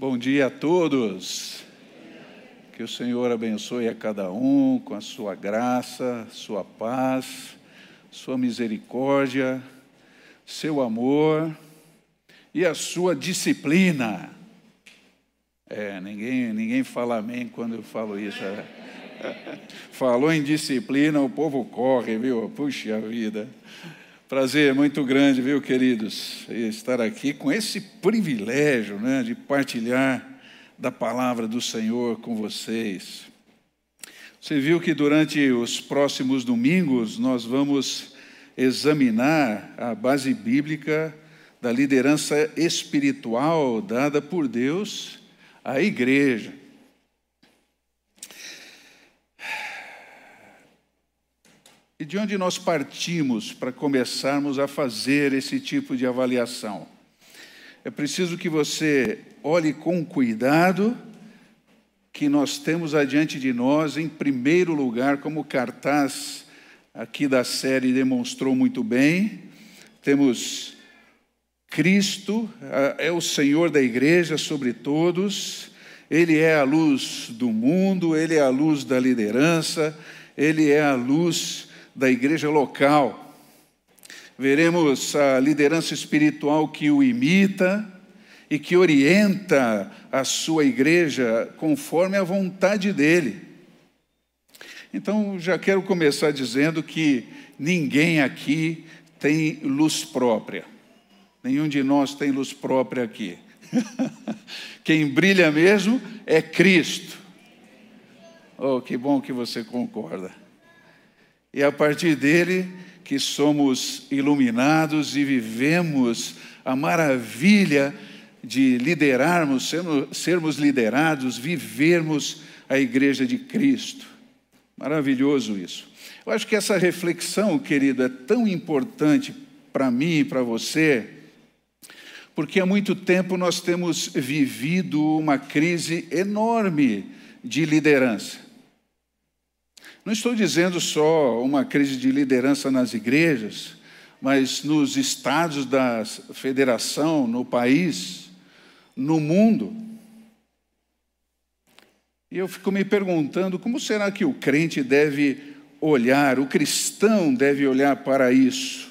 Bom dia a todos. Que o Senhor abençoe a cada um com a sua graça, sua paz, sua misericórdia, seu amor e a sua disciplina. É, ninguém, ninguém fala amém quando eu falo isso. É. Falou em disciplina, o povo corre, viu? Puxa vida. Prazer muito grande, viu, queridos, estar aqui com esse privilégio né, de partilhar da palavra do Senhor com vocês. Você viu que durante os próximos domingos nós vamos examinar a base bíblica da liderança espiritual dada por Deus à igreja. E de onde nós partimos para começarmos a fazer esse tipo de avaliação? É preciso que você olhe com cuidado que nós temos adiante de nós, em primeiro lugar, como o cartaz aqui da série demonstrou muito bem, temos Cristo, é o Senhor da igreja sobre todos, Ele é a luz do mundo, Ele é a luz da liderança, Ele é a luz da igreja local. Veremos a liderança espiritual que o imita e que orienta a sua igreja conforme a vontade dele. Então, já quero começar dizendo que ninguém aqui tem luz própria. Nenhum de nós tem luz própria aqui. Quem brilha mesmo é Cristo. Oh, que bom que você concorda. E a partir dele que somos iluminados e vivemos a maravilha de liderarmos, sermos liderados, vivermos a igreja de Cristo. Maravilhoso isso. Eu acho que essa reflexão, querido, é tão importante para mim e para você, porque há muito tempo nós temos vivido uma crise enorme de liderança. Não estou dizendo só uma crise de liderança nas igrejas, mas nos estados da federação, no país, no mundo. E eu fico me perguntando como será que o crente deve olhar, o cristão deve olhar para isso.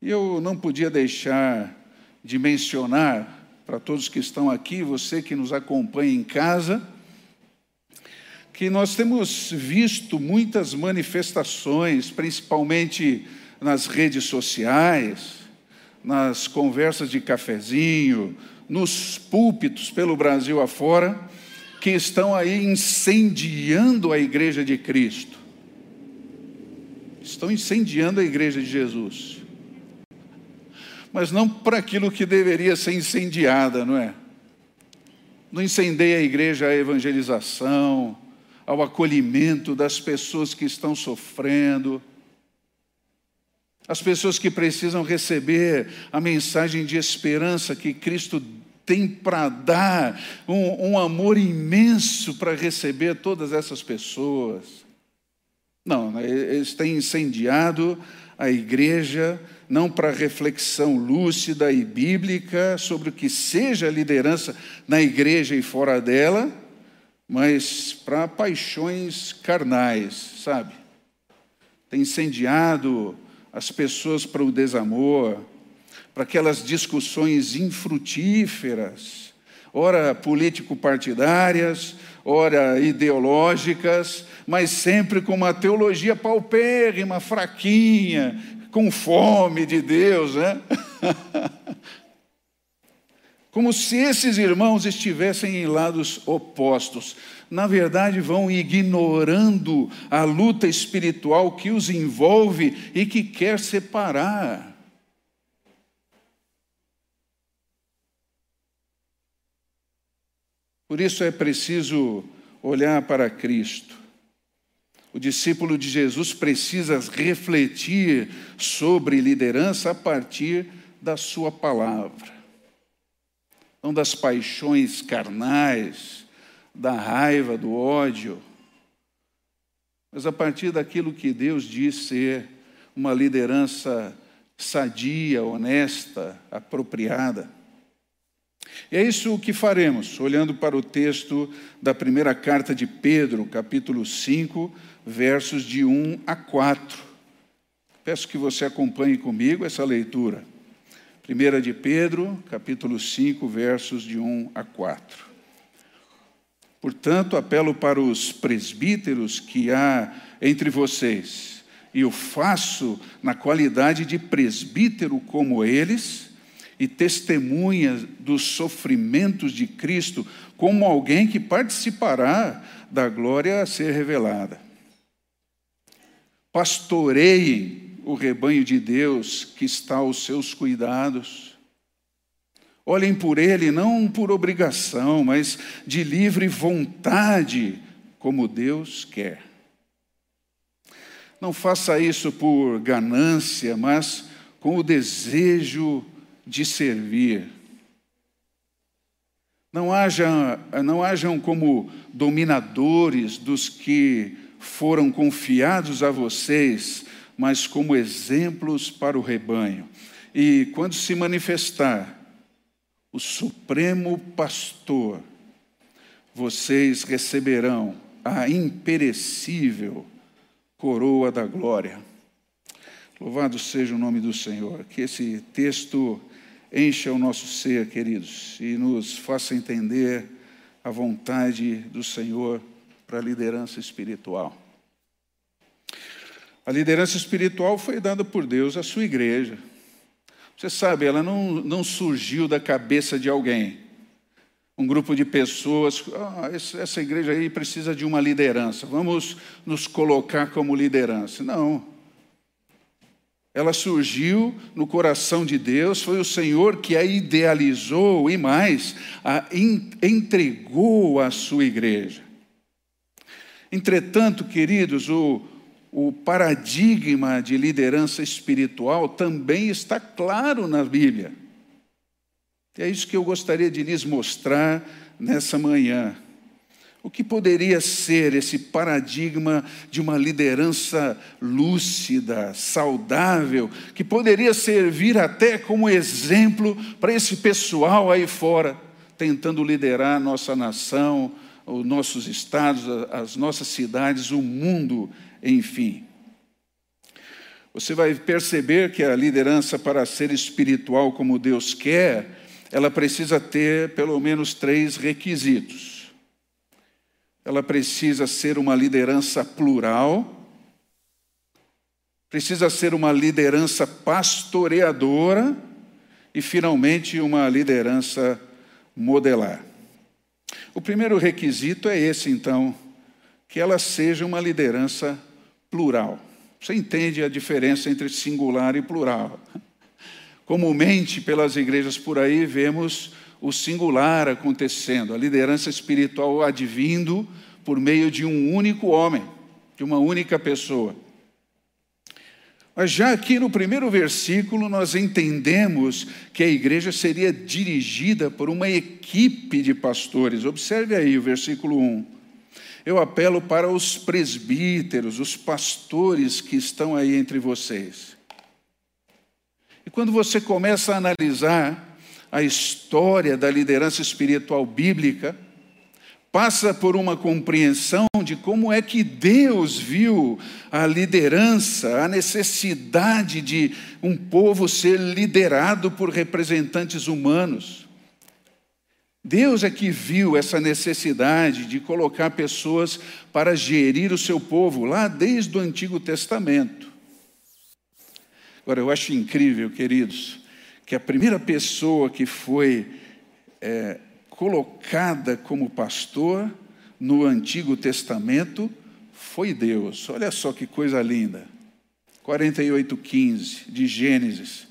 E eu não podia deixar de mencionar para todos que estão aqui, você que nos acompanha em casa, que nós temos visto muitas manifestações, principalmente nas redes sociais, nas conversas de cafezinho, nos púlpitos pelo Brasil afora, que estão aí incendiando a igreja de Cristo. Estão incendiando a igreja de Jesus. Mas não para aquilo que deveria ser incendiada, não é? Não incendeia a igreja a evangelização, ao acolhimento das pessoas que estão sofrendo, as pessoas que precisam receber a mensagem de esperança que Cristo tem para dar, um, um amor imenso para receber todas essas pessoas. Não, eles têm incendiado a igreja, não para reflexão lúcida e bíblica sobre o que seja a liderança na igreja e fora dela, mas para paixões carnais, sabe? Tem incendiado as pessoas para o desamor, para aquelas discussões infrutíferas, ora político-partidárias, ora ideológicas, mas sempre com uma teologia paupérrima, fraquinha, com fome de Deus, né? como se esses irmãos estivessem em lados opostos. Na verdade, vão ignorando a luta espiritual que os envolve e que quer separar. Por isso é preciso olhar para Cristo. O discípulo de Jesus precisa refletir sobre liderança a partir da sua palavra não das paixões carnais, da raiva, do ódio, mas a partir daquilo que Deus diz ser uma liderança sadia, honesta, apropriada. E é isso que faremos, olhando para o texto da primeira carta de Pedro, capítulo 5, versos de 1 a 4. Peço que você acompanhe comigo essa leitura. Primeira de Pedro, capítulo 5, versos de 1 a 4. Portanto, apelo para os presbíteros que há entre vocês, e o faço na qualidade de presbítero como eles, e testemunha dos sofrimentos de Cristo, como alguém que participará da glória a ser revelada. Pastoreiem o rebanho de Deus que está aos seus cuidados. Olhem por ele não por obrigação, mas de livre vontade, como Deus quer. Não faça isso por ganância, mas com o desejo de servir. Não, haja, não hajam como dominadores dos que foram confiados a vocês, mas como exemplos para o rebanho. E quando se manifestar o Supremo Pastor, vocês receberão a imperecível coroa da glória. Louvado seja o nome do Senhor. Que esse texto encha o nosso ser, queridos, e nos faça entender a vontade do Senhor para a liderança espiritual. A liderança espiritual foi dada por Deus à sua igreja. Você sabe, ela não, não surgiu da cabeça de alguém. Um grupo de pessoas, ah, essa igreja aí precisa de uma liderança, vamos nos colocar como liderança. Não ela surgiu no coração de Deus, foi o Senhor que a idealizou e mais, a entregou à sua igreja. Entretanto, queridos, o, o paradigma de liderança espiritual também está claro na Bíblia. E é isso que eu gostaria de lhes mostrar nessa manhã. O que poderia ser esse paradigma de uma liderança lúcida, saudável, que poderia servir até como exemplo para esse pessoal aí fora, tentando liderar a nossa nação, os nossos estados, as nossas cidades, o mundo, enfim. Você vai perceber que a liderança, para ser espiritual como Deus quer, ela precisa ter pelo menos três requisitos ela precisa ser uma liderança plural, precisa ser uma liderança pastoreadora e, finalmente, uma liderança modelar. O primeiro requisito é esse, então, que ela seja uma liderança plural. Você entende a diferença entre singular e plural? Comumente, pelas igrejas por aí, vemos o singular acontecendo, a liderança espiritual advindo por meio de um único homem, de uma única pessoa. Mas já aqui no primeiro versículo, nós entendemos que a igreja seria dirigida por uma equipe de pastores. Observe aí o versículo 1. Eu apelo para os presbíteros, os pastores que estão aí entre vocês. E quando você começa a analisar a história da liderança espiritual bíblica, passa por uma compreensão de como é que Deus viu a liderança, a necessidade de um povo ser liderado por representantes humanos. Deus é que viu essa necessidade de colocar pessoas para gerir o seu povo, lá desde o Antigo Testamento. Agora, eu acho incrível, queridos, que a primeira pessoa que foi é, colocada como pastor no Antigo Testamento foi Deus. Olha só que coisa linda. 48:15 de Gênesis.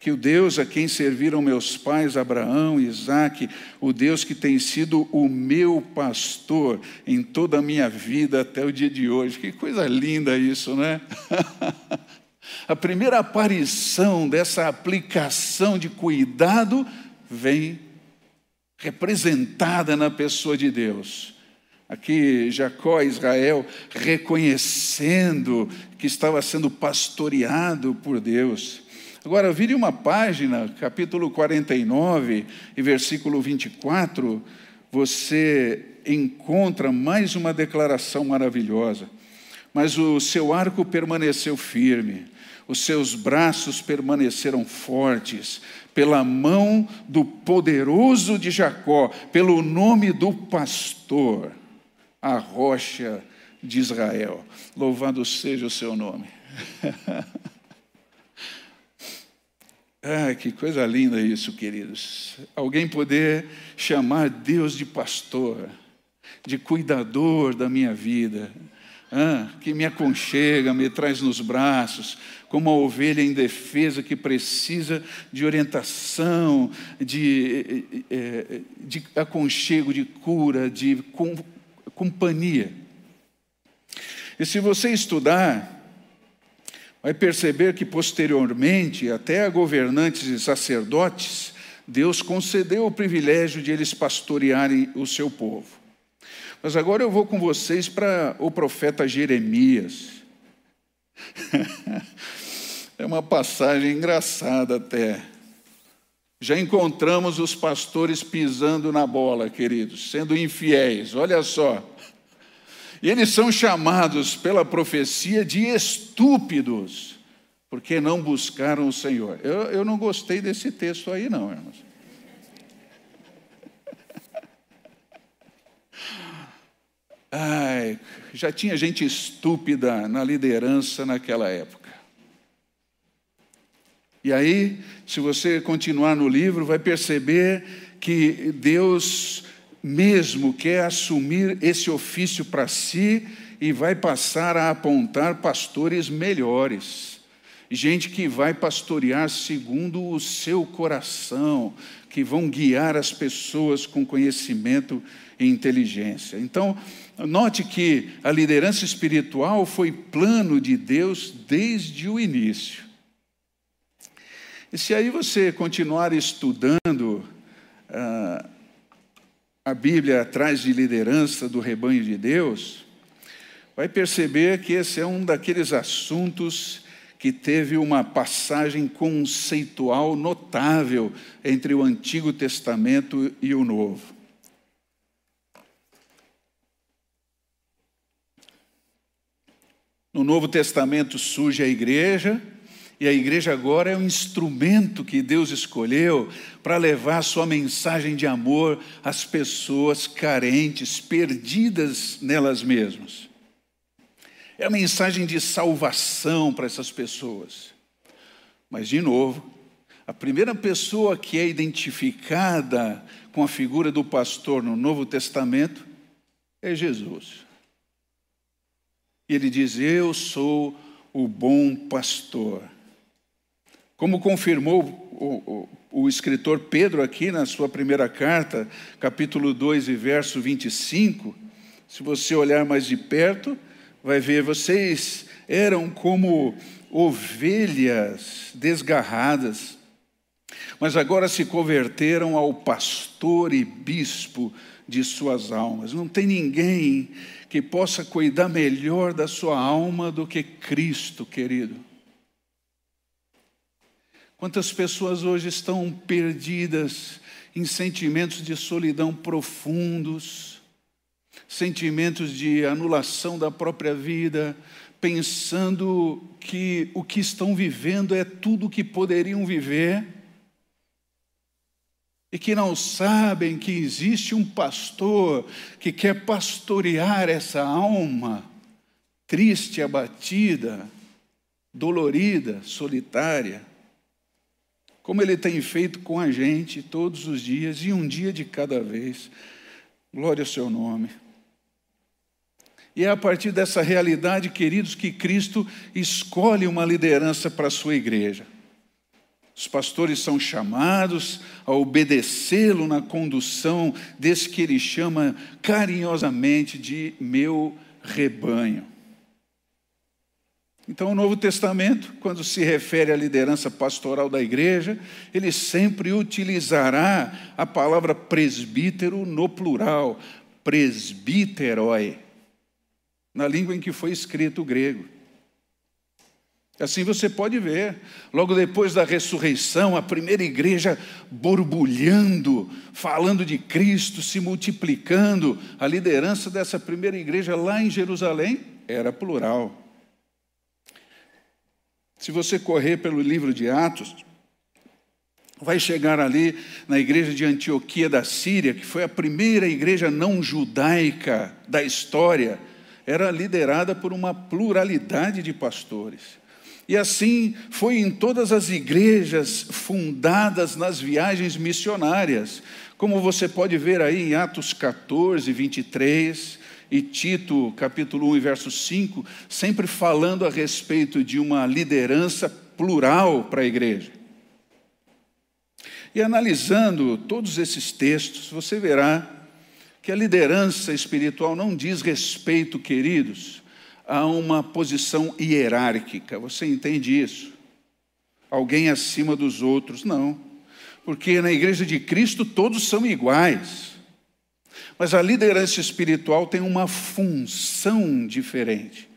Que o Deus a quem serviram meus pais Abraão e Isaque, o Deus que tem sido o meu pastor em toda a minha vida até o dia de hoje. Que coisa linda isso, né? A primeira aparição dessa aplicação de cuidado vem representada na pessoa de Deus. Aqui Jacó, Israel, reconhecendo que estava sendo pastoreado por Deus. Agora, vire uma página, capítulo 49 e versículo 24, você encontra mais uma declaração maravilhosa. Mas o seu arco permaneceu firme, os seus braços permaneceram fortes, pela mão do poderoso de Jacó, pelo nome do pastor, a rocha de Israel. Louvado seja o seu nome. Ah, que coisa linda isso, queridos. Alguém poder chamar Deus de pastor, de cuidador da minha vida, ah, que me aconchega, me traz nos braços, como a ovelha indefesa que precisa de orientação, de, eh, eh, de aconchego, de cura, de companhia. E se você estudar vai perceber que posteriormente, até a governantes e sacerdotes, Deus concedeu o privilégio de eles pastorearem o seu povo. Mas agora eu vou com vocês para o profeta Jeremias. é uma passagem engraçada até. Já encontramos os pastores pisando na bola, queridos, sendo infiéis. Olha só. E eles são chamados pela profecia de estúpidos, porque não buscaram o Senhor. Eu, eu não gostei desse texto aí, não, irmãos. Ai, já tinha gente estúpida na liderança naquela época. E aí, se você continuar no livro, vai perceber que Deus mesmo quer assumir esse ofício para si e vai passar a apontar pastores melhores. Gente que vai pastorear segundo o seu coração, que vão guiar as pessoas com conhecimento e inteligência. Então, note que a liderança espiritual foi plano de Deus desde o início. E se aí você continuar estudando, ah, a Bíblia atrás de liderança do rebanho de Deus, vai perceber que esse é um daqueles assuntos que teve uma passagem conceitual notável entre o Antigo Testamento e o Novo. No Novo Testamento surge a igreja, e a igreja agora é um instrumento que Deus escolheu para levar a sua mensagem de amor às pessoas carentes, perdidas nelas mesmas. É a mensagem de salvação para essas pessoas. Mas, de novo, a primeira pessoa que é identificada com a figura do pastor no Novo Testamento é Jesus. E ele diz: Eu sou o bom pastor. Como confirmou o, o, o, escritor Pedro aqui na sua primeira carta, capítulo 2 e verso 25, se você olhar mais de perto, vai ver, vocês eram como ovelhas desgarradas, mas agora se converteram ao pastor e bispo de suas almas. Não tem ninguém que possa cuidar melhor da sua alma do que Cristo, querido. Quantas pessoas hoje estão perdidas em sentimentos de solidão profundos, sentimentos de anulação da própria vida, pensando que o que estão vivendo é tudo o que poderiam viver, e que não sabem que existe um pastor que quer pastorear essa alma triste, abatida, dolorida, solitária como Ele tem feito com a gente todos os dias e um dia de cada vez. Glória ao Seu nome. E é a partir dessa realidade, queridos, que Cristo escolhe uma liderança para a sua igreja. Os pastores são chamados a obedecê-lo na condução desse que ele chama carinhosamente de meu rebanho. Então, o Novo Testamento, quando se refere à liderança pastoral da igreja, ele sempre utilizará a palavra presbítero no plural, presbíteroi, na língua em que foi escrito o grego. Assim você pode ver, logo depois da ressurreição, a primeira igreja borbulhando, falando de Cristo, se multiplicando. A liderança dessa primeira igreja lá em Jerusalém era plural. Se você correr pelo livro de Atos, vai chegar ali na igreja de Antioquia da Síria, que foi a primeira igreja não judaica da história, era liderada por uma pluralidade de pastores. E assim foi em todas as igrejas fundadas nas viagens missionárias, como você pode ver aí em Atos 14, 23 e Tito, capítulo 1 e verso 5, sempre falando a respeito de uma liderança plural para a igreja. E analisando todos esses textos, você verá que a liderança espiritual não diz respeito, queridos, a uma posição hierárquica. Você entende isso? Alguém acima dos outros? Não. Porque na igreja de Cristo todos são iguais. Mas a liderança espiritual tem uma função diferente.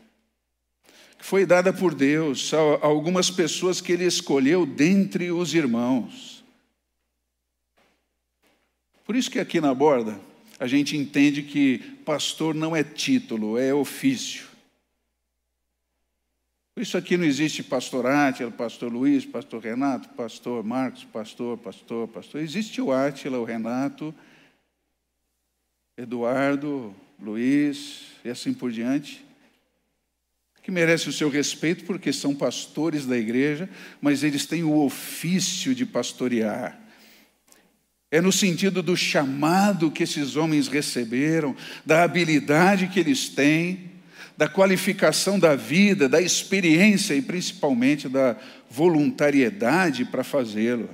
Que foi dada por Deus a algumas pessoas que ele escolheu dentre os irmãos. Por isso que aqui na borda a gente entende que pastor não é título, é ofício. Isso aqui não existe pastor Átila, pastor Luiz, pastor Renato, pastor Marcos, pastor, pastor, pastor. Existe o Átila, o Renato, Eduardo, Luiz e assim por diante, que merecem o seu respeito porque são pastores da igreja, mas eles têm o ofício de pastorear. É no sentido do chamado que esses homens receberam, da habilidade que eles têm da qualificação da vida, da experiência e principalmente da voluntariedade para fazê-lo.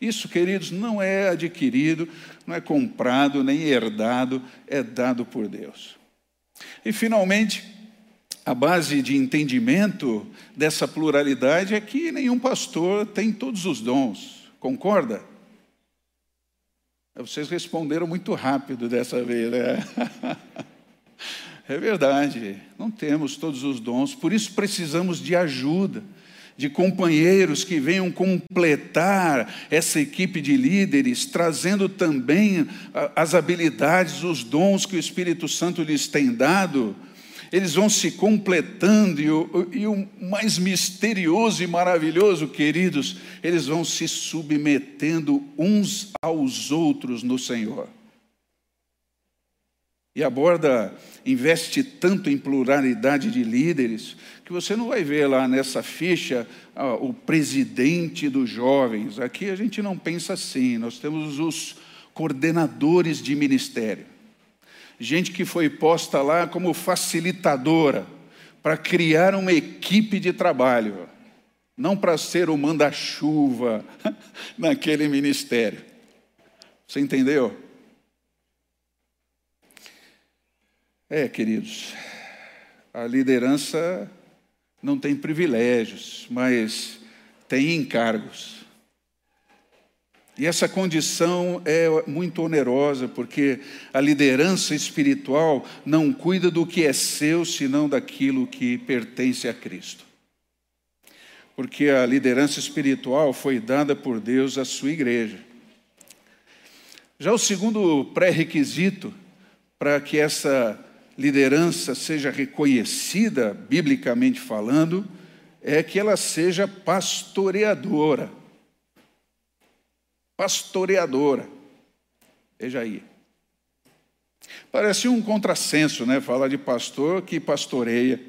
Isso, queridos, não é adquirido, não é comprado, nem herdado, é dado por Deus. E, finalmente, a base de entendimento dessa pluralidade é que nenhum pastor tem todos os dons, concorda? Vocês responderam muito rápido dessa vez, né? É verdade, não temos todos os dons, por isso precisamos de ajuda, de companheiros que venham completar essa equipe de líderes, trazendo também as habilidades, os dons que o Espírito Santo lhes tem dado. Eles vão se completando, e o, e o mais misterioso e maravilhoso, queridos, eles vão se submetendo uns aos outros no Senhor. E a borda investe tanto em pluralidade de líderes que você não vai ver lá nessa ficha ah, o presidente dos jovens. Aqui a gente não pensa assim, nós temos os coordenadores de ministério. Gente que foi posta lá como facilitadora para criar uma equipe de trabalho, não para ser o manda-chuva naquele ministério. Você entendeu? É, queridos, a liderança não tem privilégios, mas tem encargos. E essa condição é muito onerosa, porque a liderança espiritual não cuida do que é seu, senão daquilo que pertence a Cristo. Porque a liderança espiritual foi dada por Deus à sua igreja. Já o segundo pré-requisito para que essa liderança seja reconhecida, biblicamente falando, é que ela seja pastoreadora. Pastoreadora. Veja aí. Parece um contrassenso, né? Falar de pastor que pastoreia.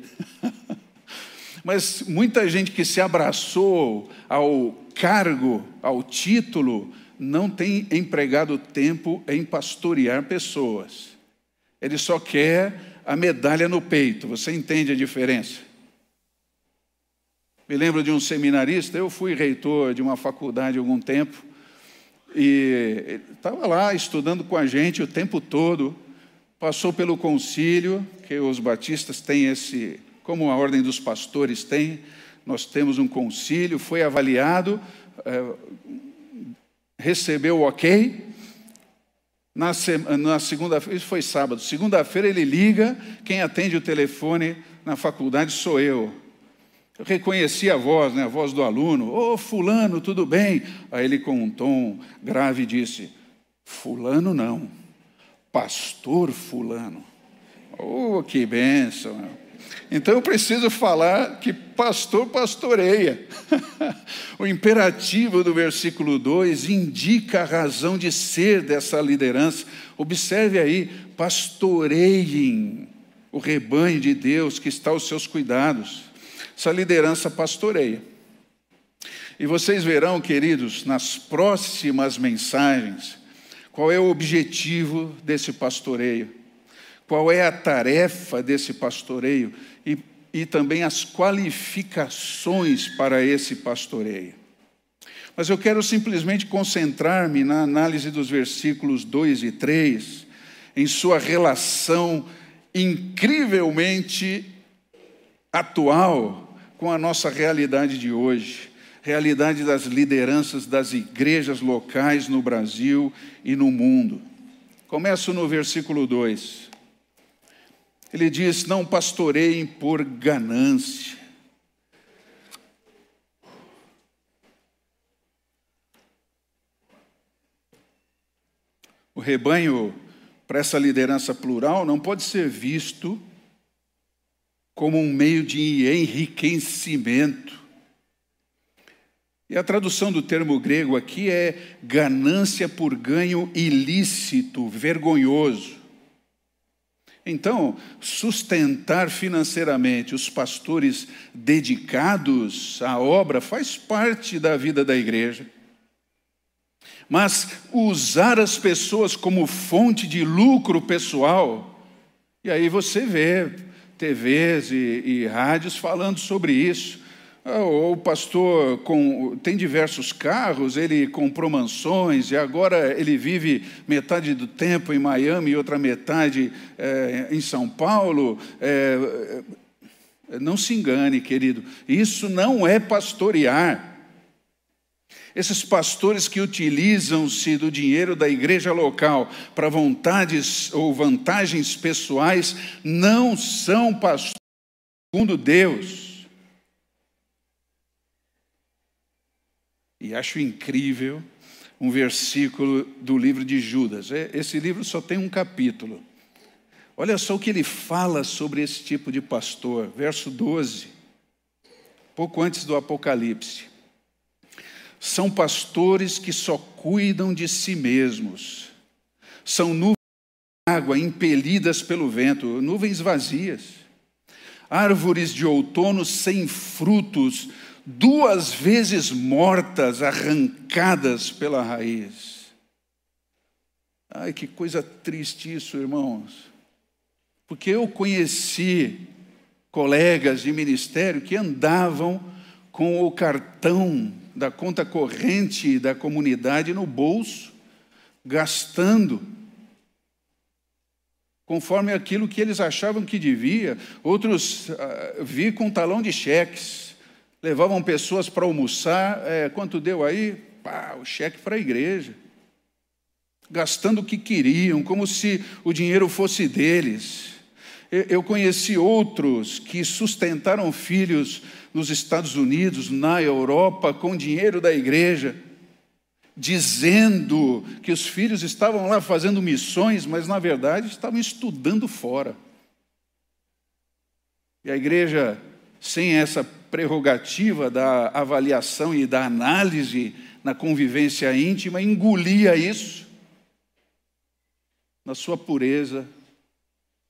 Mas muita gente que se abraçou ao cargo, ao título, não tem empregado tempo em pastorear pessoas. Ele só quer a medalha no peito. Você entende a diferença? Me lembro de um seminarista, eu fui reitor de uma faculdade há algum tempo, e estava lá estudando com a gente o tempo todo, passou pelo concílio, que os batistas têm esse, como a ordem dos pastores tem, nós temos um concílio, foi avaliado, é, recebeu o ok, na, na segunda-feira, isso foi sábado, segunda-feira ele liga, quem atende o telefone na faculdade sou eu. Eu reconheci a voz, né, a voz do aluno. Ô, oh, fulano, tudo bem? Aí ele com um tom grave disse, fulano não, pastor fulano. Oh, que bênção! Então eu preciso falar que pastor pastoreia. o imperativo do versículo 2 indica a razão de ser dessa liderança. Observe aí, pastoreiem o rebanho de Deus que está aos seus cuidados. Essa liderança pastoreia. E vocês verão, queridos, nas próximas mensagens, qual é o objetivo desse pastoreio, qual é a tarefa desse pastoreio e, e também as qualificações para esse pastoreio. Mas eu quero simplesmente concentrar-me na análise dos versículos 2 e 3, em sua relação incrivelmente atual com a nossa realidade de hoje, realidade das lideranças das igrejas locais no Brasil e no mundo. Começo no versículo 2. Ele diz: Não pastoreiem por ganância. O rebanho, para essa liderança plural, não pode ser visto como um meio de enriquecimento. E a tradução do termo grego aqui é ganância por ganho ilícito, vergonhoso. Então, sustentar financeiramente os pastores dedicados à obra faz parte da vida da igreja. Mas usar as pessoas como fonte de lucro pessoal, e aí você vê TVs e, e rádios falando sobre isso. Ah, o pastor com, tem diversos carros, ele comprou mansões e agora ele vive metade do tempo em Miami e outra metade é, em São Paulo. É, não se engane, querido, isso não é pastorear. Esses pastores que utilizam-se do dinheiro da igreja local para vontades ou vantagens pessoais não são pastores segundo Deus. E acho incrível um versículo do livro de Judas. É, esse livro só tem um capítulo. Olha só o que ele fala sobre esse tipo de pastor, verso 12, pouco antes do Apocalipse são pastores que só cuidam de si mesmos. São nuvens de água impelidas pelo vento, nuvens vazias. Árvores de outono sem frutos, duas vezes mortas, arrancadas pela raiz. Ai, que coisa triste isso, irmãos. Porque eu conheci colegas de ministério que andavam com o cartão da conta corrente da comunidade no bolso, gastando conforme aquilo que eles achavam que devia. Outros uh, vi com talão de cheques, levavam pessoas para almoçar. É, quanto deu aí? Pá, o cheque para a igreja. Gastando o que queriam, como se o dinheiro fosse deles. Eu conheci outros que sustentaram filhos nos Estados Unidos, na Europa, com dinheiro da igreja, dizendo que os filhos estavam lá fazendo missões, mas na verdade estavam estudando fora. E a igreja, sem essa prerrogativa da avaliação e da análise na convivência íntima, engolia isso na sua pureza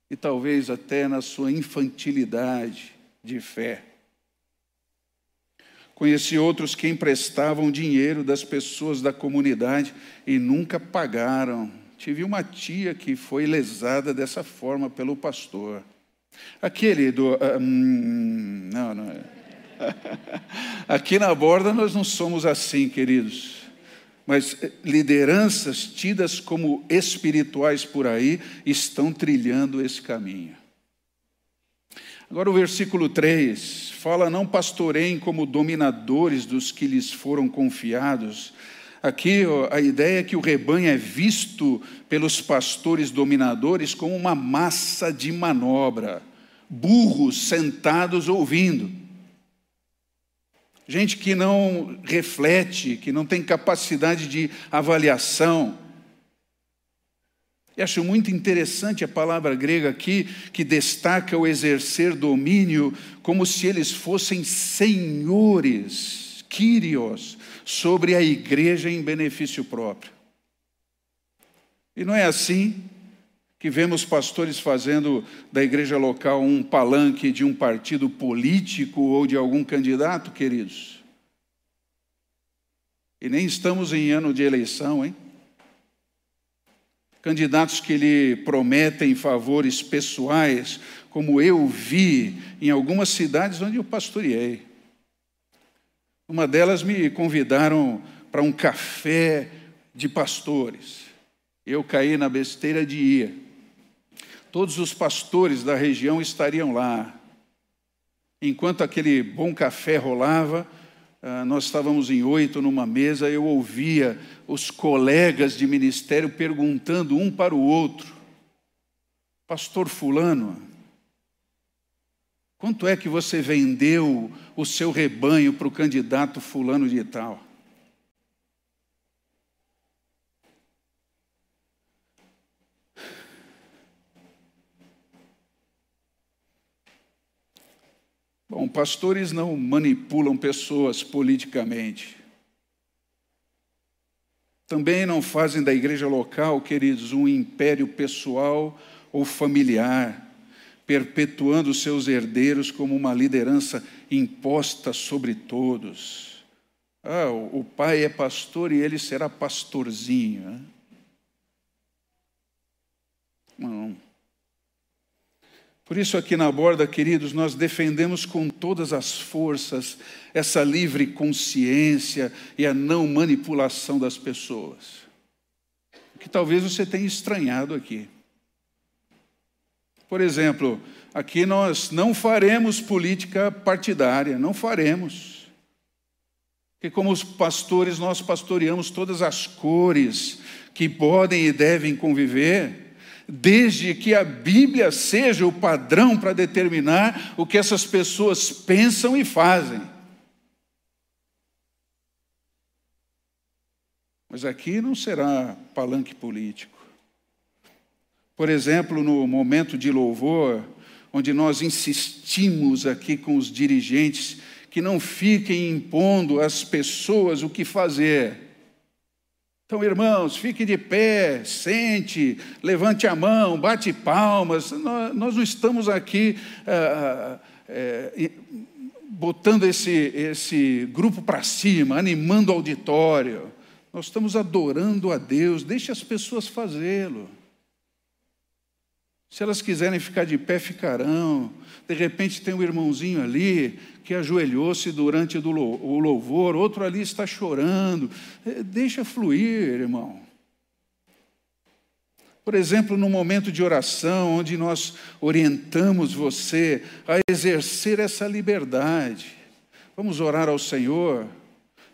e talvez até na sua infantilidade de fé. Conheci outros que emprestavam dinheiro das pessoas da comunidade e nunca pagaram. Tive uma tia que foi lesada dessa forma pelo pastor. Aquele do. Uh, hum, não, não é. Aqui na borda nós não somos assim, queridos. Mas eh, lideranças tidas como espirituais por aí estão trilhando esse caminho. Agora o versículo 3 fala: Não pastoreiem como dominadores dos que lhes foram confiados. Aqui a ideia é que o rebanho é visto pelos pastores dominadores como uma massa de manobra, burros sentados ouvindo. Gente que não reflete, que não tem capacidade de avaliação. E acho muito interessante a palavra grega aqui, que destaca o exercer domínio como se eles fossem senhores, Kyrios, sobre a igreja em benefício próprio. E não é assim que vemos pastores fazendo da igreja local um palanque de um partido político ou de algum candidato, queridos. E nem estamos em ano de eleição, hein? candidatos que lhe prometem favores pessoais, como eu vi em algumas cidades onde eu pastoreei. Uma delas me convidaram para um café de pastores. Eu caí na besteira de ir. Todos os pastores da região estariam lá. Enquanto aquele bom café rolava, ah, nós estávamos em oito numa mesa, eu ouvia os colegas de ministério perguntando um para o outro: Pastor Fulano, quanto é que você vendeu o seu rebanho para o candidato Fulano de Tal? Bom, pastores não manipulam pessoas politicamente. Também não fazem da igreja local, queridos, um império pessoal ou familiar, perpetuando seus herdeiros como uma liderança imposta sobre todos. Ah, o pai é pastor e ele será pastorzinho. Né? Não. Por isso, aqui na borda, queridos, nós defendemos com todas as forças essa livre consciência e a não manipulação das pessoas. Que talvez você tenha estranhado aqui. Por exemplo, aqui nós não faremos política partidária, não faremos. Porque, como os pastores, nós pastoreamos todas as cores que podem e devem conviver desde que a Bíblia seja o padrão para determinar o que essas pessoas pensam e fazem. Mas aqui não será palanque político. Por exemplo, no momento de louvor, onde nós insistimos aqui com os dirigentes que não fiquem impondo às pessoas o que fazer. Então, irmãos, fique de pé, sente, levante a mão, bate palmas. Nós, não estamos aqui ah, é, botando esse, esse grupo para cima, animando o auditório. Nós estamos adorando a Deus, deixe as pessoas fazê-lo. Se elas quiserem ficar de pé, ficarão. De repente tem um irmãozinho ali que ajoelhou-se durante o louvor, outro ali está chorando. É, deixa fluir, irmão. Por exemplo, no momento de oração, onde nós orientamos você a exercer essa liberdade. Vamos orar ao Senhor.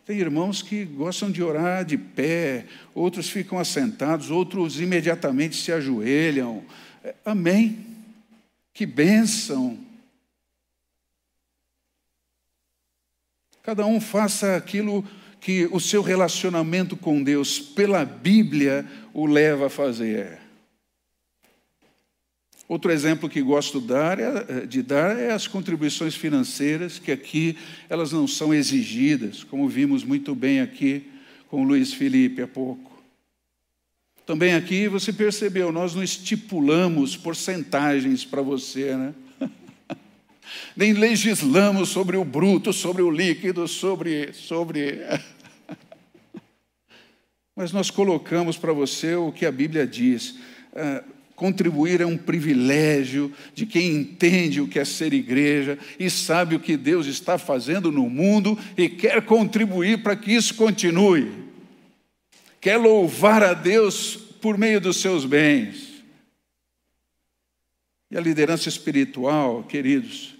Tem irmãos que gostam de orar de pé, outros ficam assentados, outros imediatamente se ajoelham. Amém. Que bênção. Cada um faça aquilo que o seu relacionamento com Deus pela Bíblia o leva a fazer. Outro exemplo que gosto é, de dar é as contribuições financeiras, que aqui elas não são exigidas, como vimos muito bem aqui com o Luiz Felipe há pouco. Também aqui você percebeu, nós não estipulamos porcentagens para você, né? Nem legislamos sobre o bruto, sobre o líquido, sobre. sobre... Mas nós colocamos para você o que a Bíblia diz. Uh, contribuir é um privilégio de quem entende o que é ser igreja e sabe o que Deus está fazendo no mundo e quer contribuir para que isso continue quer louvar a Deus por meio dos seus bens. E a liderança espiritual, queridos,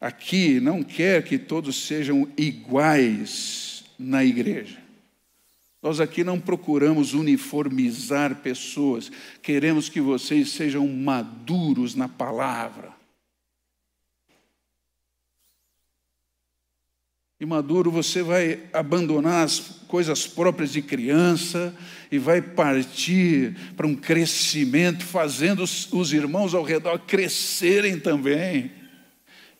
aqui não quer que todos sejam iguais na igreja. Nós aqui não procuramos uniformizar pessoas, queremos que vocês sejam maduros na palavra. Imaduro, você vai abandonar as coisas próprias de criança e vai partir para um crescimento, fazendo os, os irmãos ao redor crescerem também.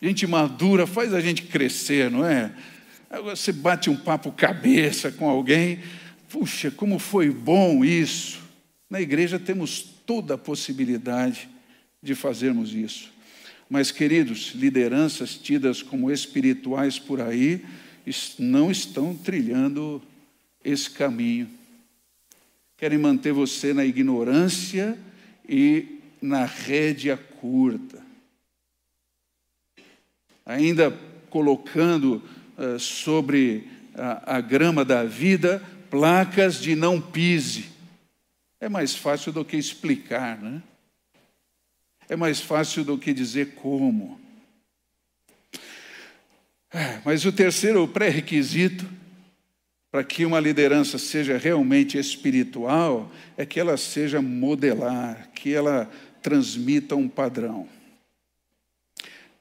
Gente madura faz a gente crescer, não é? Agora você bate um papo cabeça com alguém, puxa, como foi bom isso. Na igreja temos toda a possibilidade de fazermos isso. Mas, queridos, lideranças tidas como espirituais por aí não estão trilhando esse caminho. Querem manter você na ignorância e na rédea curta. Ainda colocando uh, sobre a, a grama da vida placas de não pise. É mais fácil do que explicar, né? É mais fácil do que dizer como. É, mas o terceiro pré-requisito para que uma liderança seja realmente espiritual é que ela seja modelar, que ela transmita um padrão.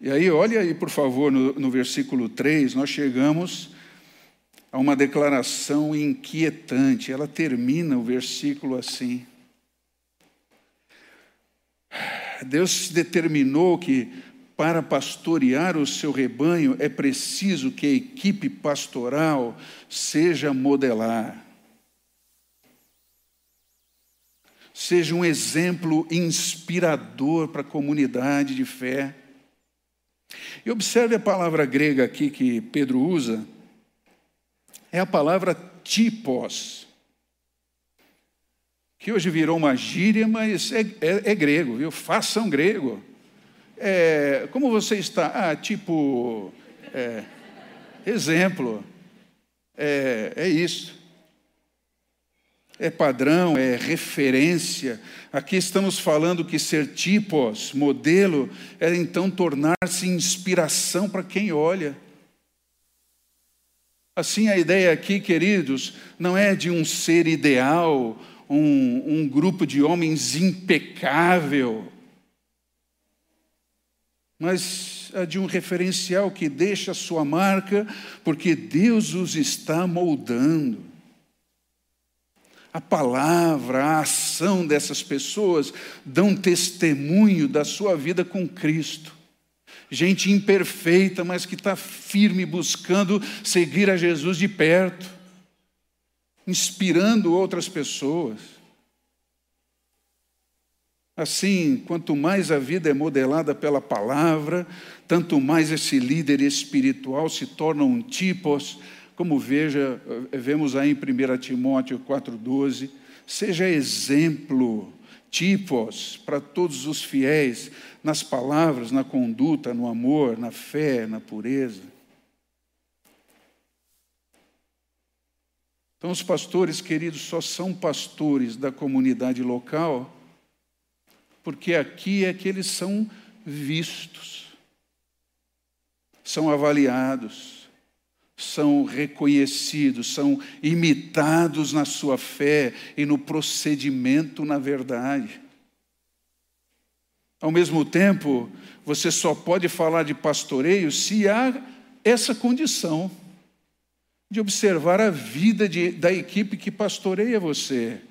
E aí, olha aí, por favor, no, no versículo 3, nós chegamos a uma declaração inquietante. Ela termina o versículo assim. Deus determinou que para pastorear o seu rebanho é preciso que a equipe pastoral seja modelar. Seja um exemplo inspirador para a comunidade de fé. E observe a palavra grega aqui que Pedro usa, é a palavra tipos que hoje virou uma gíria, mas é, é, é grego, viu? Façam grego. É, como você está? Ah, tipo, é, exemplo. É, é isso. É padrão, é referência. Aqui estamos falando que ser tipos, modelo, é então tornar-se inspiração para quem olha. Assim, a ideia aqui, queridos, não é de um ser ideal um, um grupo de homens impecável, mas é de um referencial que deixa a sua marca, porque Deus os está moldando. A palavra, a ação dessas pessoas dão testemunho da sua vida com Cristo. Gente imperfeita, mas que está firme buscando seguir a Jesus de perto inspirando outras pessoas. Assim, quanto mais a vida é modelada pela palavra, tanto mais esse líder espiritual se torna um tipos, como veja, vemos aí em 1 Timóteo 4,12, seja exemplo, tipos para todos os fiéis, nas palavras, na conduta, no amor, na fé, na pureza. Então, os pastores queridos só são pastores da comunidade local, porque aqui é que eles são vistos, são avaliados, são reconhecidos, são imitados na sua fé e no procedimento na verdade. Ao mesmo tempo, você só pode falar de pastoreio se há essa condição de observar a vida de, da equipe que pastoreia você.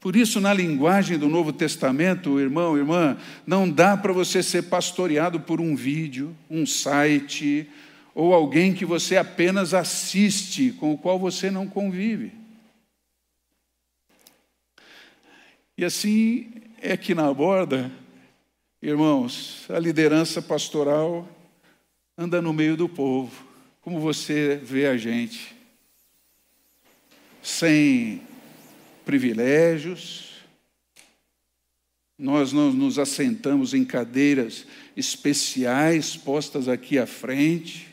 Por isso, na linguagem do Novo Testamento, irmão, irmã, não dá para você ser pastoreado por um vídeo, um site, ou alguém que você apenas assiste, com o qual você não convive. E assim é que na borda, irmãos, a liderança pastoral anda no meio do povo como você vê a gente, sem privilégios, nós não nos assentamos em cadeiras especiais postas aqui à frente.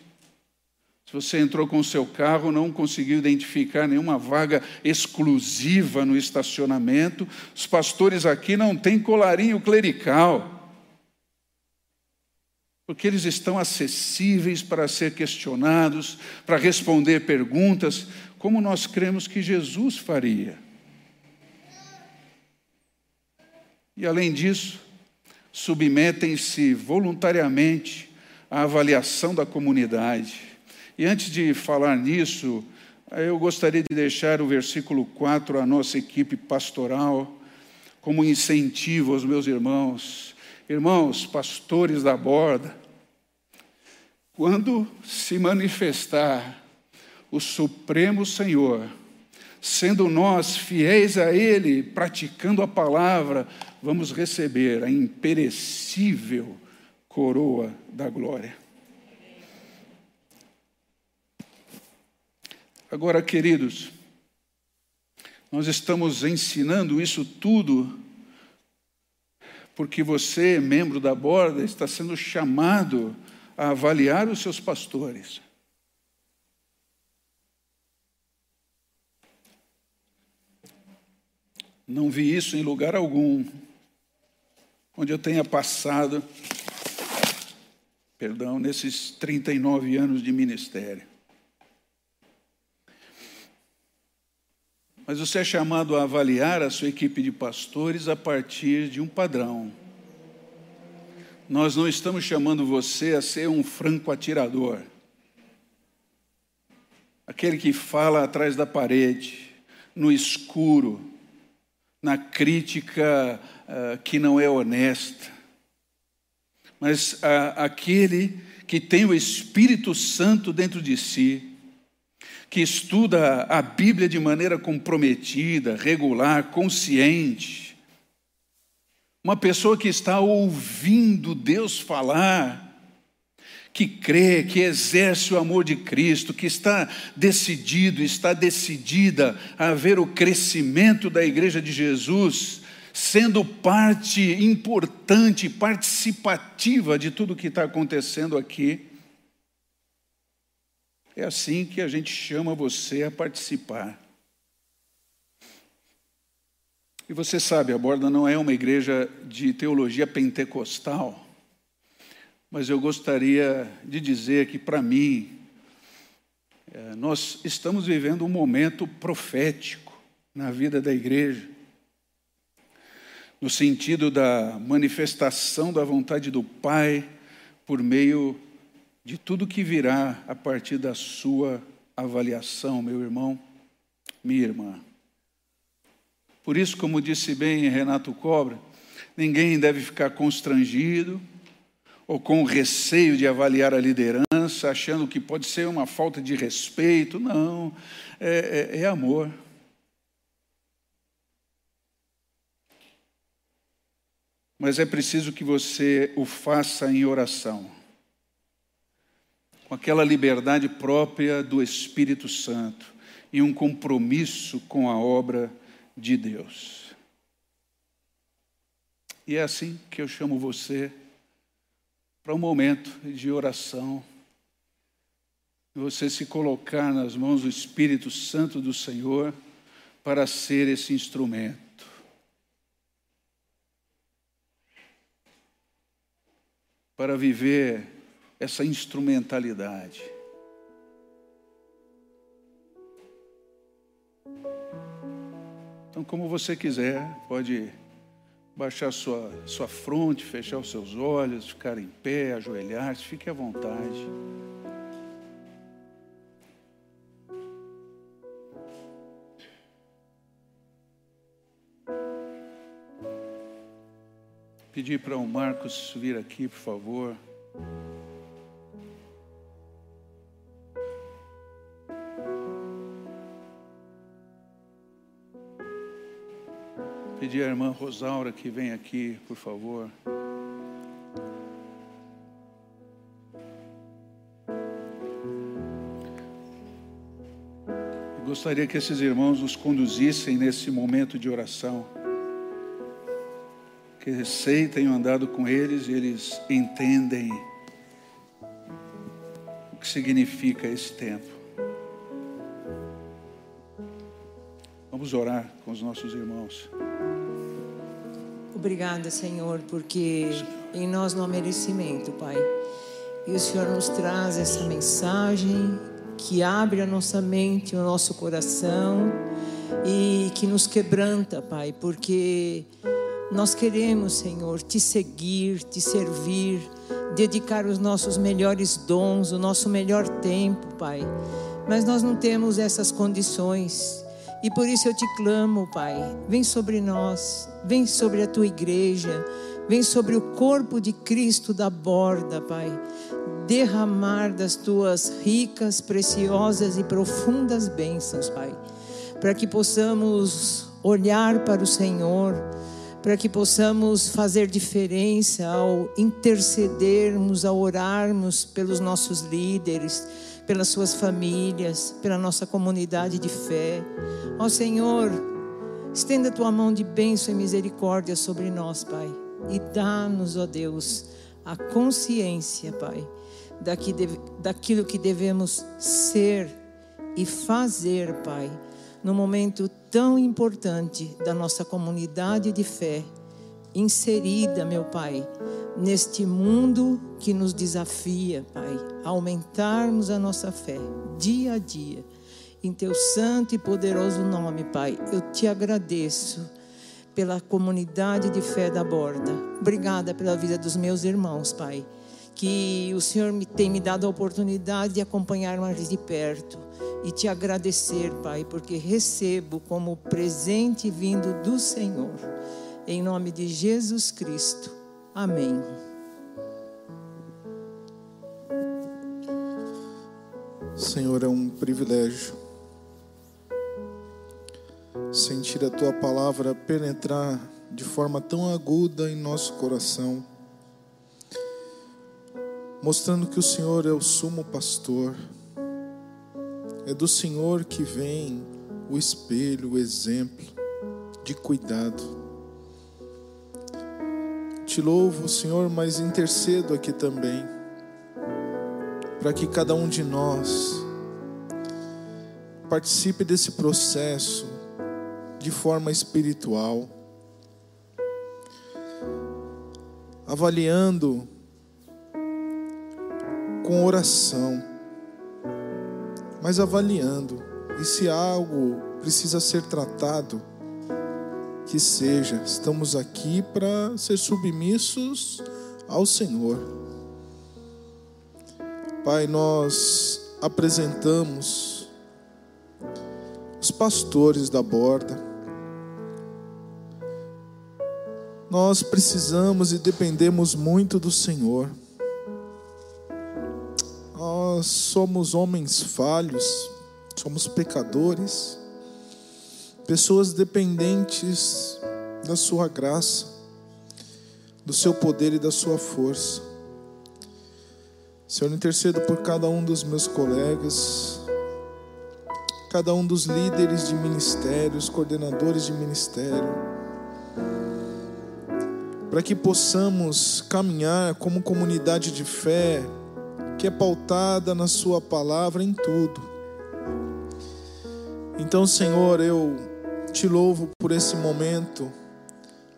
Se você entrou com o seu carro, não conseguiu identificar nenhuma vaga exclusiva no estacionamento, os pastores aqui não têm colarinho clerical porque eles estão acessíveis para ser questionados, para responder perguntas, como nós cremos que Jesus faria. E além disso, submetem-se voluntariamente à avaliação da comunidade. E antes de falar nisso, eu gostaria de deixar o versículo 4 à nossa equipe pastoral como incentivo aos meus irmãos. Irmãos, pastores da borda, quando se manifestar o Supremo Senhor, sendo nós fiéis a Ele, praticando a palavra, vamos receber a imperecível coroa da glória. Agora, queridos, nós estamos ensinando isso tudo porque você, membro da borda, está sendo chamado a avaliar os seus pastores. Não vi isso em lugar algum onde eu tenha passado, perdão, nesses 39 anos de ministério. Mas você é chamado a avaliar a sua equipe de pastores a partir de um padrão. Nós não estamos chamando você a ser um franco atirador, aquele que fala atrás da parede, no escuro, na crítica uh, que não é honesta, mas uh, aquele que tem o Espírito Santo dentro de si, que estuda a Bíblia de maneira comprometida, regular, consciente, uma pessoa que está ouvindo Deus falar, que crê, que exerce o amor de Cristo, que está decidido, está decidida a ver o crescimento da Igreja de Jesus, sendo parte importante, participativa de tudo que está acontecendo aqui. É assim que a gente chama você a participar. E você sabe, a Borda não é uma igreja de teologia pentecostal. Mas eu gostaria de dizer que, para mim, é, nós estamos vivendo um momento profético na vida da igreja, no sentido da manifestação da vontade do Pai por meio de tudo que virá a partir da sua avaliação, meu irmão, minha irmã. Por isso, como disse bem Renato Cobra, ninguém deve ficar constrangido ou com receio de avaliar a liderança, achando que pode ser uma falta de respeito. Não, é, é, é amor. Mas é preciso que você o faça em oração, com aquela liberdade própria do Espírito Santo e um compromisso com a obra de Deus. E é assim que eu chamo você para um momento de oração. Você se colocar nas mãos do Espírito Santo do Senhor para ser esse instrumento. Para viver essa instrumentalidade. Então, como você quiser, pode baixar sua, sua fronte, fechar os seus olhos, ficar em pé, ajoelhar-se, fique à vontade. Pedir para o Marcos vir aqui, por favor. Pedir à irmã Rosaura que venha aqui, por favor. gostaria que esses irmãos nos conduzissem nesse momento de oração. Que sei, tenho andado com eles e eles entendem o que significa esse tempo. Vamos orar com os nossos irmãos. Obrigada, Senhor, porque em nós não há merecimento, Pai. E o Senhor nos traz essa mensagem que abre a nossa mente, o nosso coração e que nos quebranta, Pai, porque nós queremos, Senhor, te seguir, te servir, dedicar os nossos melhores dons, o nosso melhor tempo, Pai. Mas nós não temos essas condições. E por isso eu te clamo, Pai, vem sobre nós, vem sobre a tua igreja, vem sobre o corpo de Cristo da borda, Pai. Derramar das tuas ricas, preciosas e profundas bênçãos, Pai, para que possamos olhar para o Senhor, para que possamos fazer diferença ao intercedermos, ao orarmos pelos nossos líderes pelas suas famílias, pela nossa comunidade de fé. Ó Senhor, estenda a tua mão de bênção e misericórdia sobre nós, Pai, e dá-nos, ó Deus, a consciência, Pai, daquilo que devemos ser e fazer, Pai, no momento tão importante da nossa comunidade de fé, inserida, meu Pai, neste mundo que nos desafia, Pai, a aumentarmos a nossa fé dia a dia. Em teu santo e poderoso nome, Pai, eu te agradeço pela comunidade de fé da borda. Obrigada pela vida dos meus irmãos, Pai. Que o Senhor me tem me dado a oportunidade de acompanhar mais de perto e te agradecer, Pai, porque recebo como presente vindo do Senhor. Em nome de Jesus Cristo. Amém. Senhor, é um privilégio sentir a tua palavra penetrar de forma tão aguda em nosso coração, mostrando que o Senhor é o sumo pastor, é do Senhor que vem o espelho, o exemplo de cuidado te louvo, Senhor, mas intercedo aqui também, para que cada um de nós participe desse processo de forma espiritual, avaliando com oração, mas avaliando, e se algo precisa ser tratado, que seja. Estamos aqui para ser submissos ao Senhor. Pai, nós apresentamos os pastores da borda. Nós precisamos e dependemos muito do Senhor. Nós somos homens falhos, somos pecadores pessoas dependentes da Sua graça, do Seu poder e da Sua força. Senhor, intercedo por cada um dos meus colegas, cada um dos líderes de ministérios, coordenadores de ministério, para que possamos caminhar como comunidade de fé que é pautada na Sua palavra em tudo. Então, Senhor, eu te louvo por esse momento,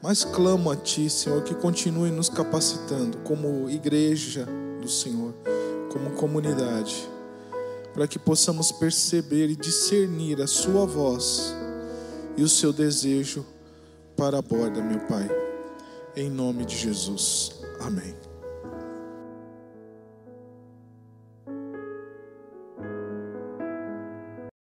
mas clamo a Ti, Senhor, que continue nos capacitando como igreja do Senhor, como comunidade, para que possamos perceber e discernir a Sua voz e o Seu desejo para a borda, meu Pai. Em nome de Jesus. Amém.